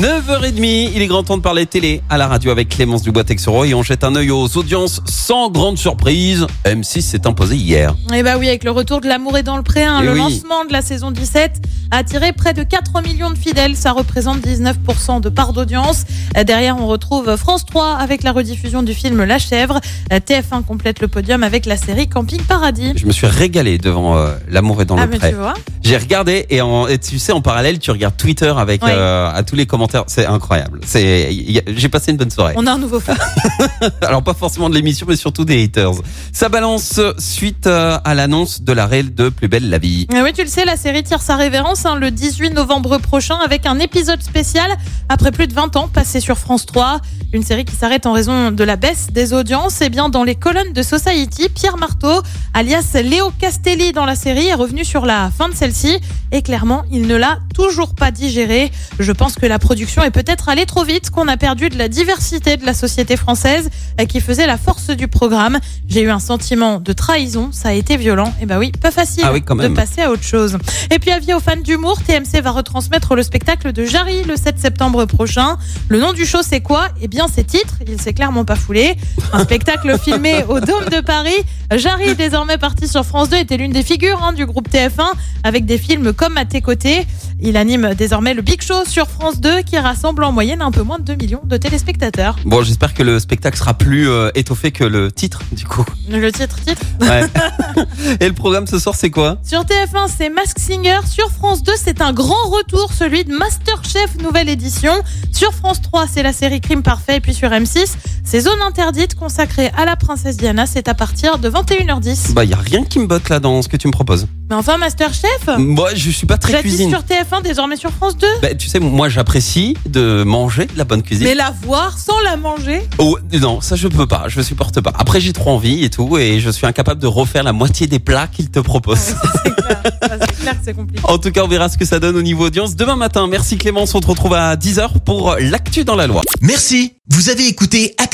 9h30, il est grand temps de parler télé à la radio avec Clémence Dubois-Texoro et on jette un œil aux audiences sans grande surprise. M6 s'est imposé hier. Et bah oui, avec le retour de L'amour est dans le pré, hein, Eh le oui. lancement de la saison 17 a attiré près de 4 millions de fidèles. Ça représente 19% de part d'audience. Euh, Derrière, on retrouve France 3 avec la rediffusion du film La Chèvre. Euh, TF1 complète le podium avec la série Camping Paradis. Je me suis régalé devant euh, L'amour est dans Ah, le mais vois. J'ai regardé et, en, et tu sais en parallèle tu regardes Twitter avec Oui. euh, à tous les commentaires, c'est incroyable. C'est j'ai passé une bonne soirée. On a un nouveau fan. Alors pas forcément de l'émission mais surtout des haters. Ça balance suite euh, à l'annonce de l'arrêt de Plus belle la vie. Ah oui, tu le sais, la série tire sa révérence hein, le 18 novembre prochain avec un épisode spécial après plus de 20 ans passé sur France 3. Une série qui s'arrête en raison de la baisse des audiences. Et bien, dans les colonnes de Society, Pierre Marteau, alias Léo Castelli dans la série, est revenu sur la fin de celle-ci. Et clairement, il ne l'a toujours pas digéré. Je pense que la production est peut-être allée trop vite, qu'on a perdu de la diversité de la société française euh, qui faisait la force du programme. J'ai eu un sentiment de trahison, ça a été violent. Et bah oui, pas facile Ah oui, quand de passer à autre chose. Et puis avis aux fans d'humour, TMC va retransmettre le spectacle de Jarry le 7 septembre prochain. Le nom du show c'est quoi? Eh bien c'est titre, il s'est clairement pas foulé. Un spectacle filmé au Dôme de Paris. Jarry, désormais parti sur France 2, était l'une des figures hein, du groupe TF1 avec des films comme À tes côtés. Il anime désormais le Big Show sur France 2 qui rassemble en moyenne un peu moins de 2 millions de téléspectateurs. Bon j'espère que le spectacle sera plus euh, étoffé que le titre du coup. Le titre, titre Ouais. et le programme ce soir c'est quoi? Sur TF1, c'est Mask Singer. Sur France 2, c'est un grand retour, celui de Masterchef nouvelle édition. Sur France 3, c'est la série Crime Parfait. Et puis sur M6, c'est Zone Interdite consacrée à la princesse Diana. C'est à partir de 21h10. Bah y a rien qui me botte là dans ce que tu me proposes. Mais enfin, Masterchef Moi je suis pas très Jadis cuisine. sur TF1, désormais sur France 2. Bah, tu sais moi j'apprécie de manger de la bonne cuisine. Mais la voir sans la manger Oh, non, ça je peux pas, je supporte pas. Après j'ai trop envie et tout et je suis incapable de refaire la moitié des plats qu'il te propose. C'est clair, Ça, c'est clair que c'est compliqué. En tout cas, on verra ce que ça donne au niveau audience demain matin. Merci Clémence, on te retrouve à 10h pour l'actu dans la loi. Merci, vous avez écouté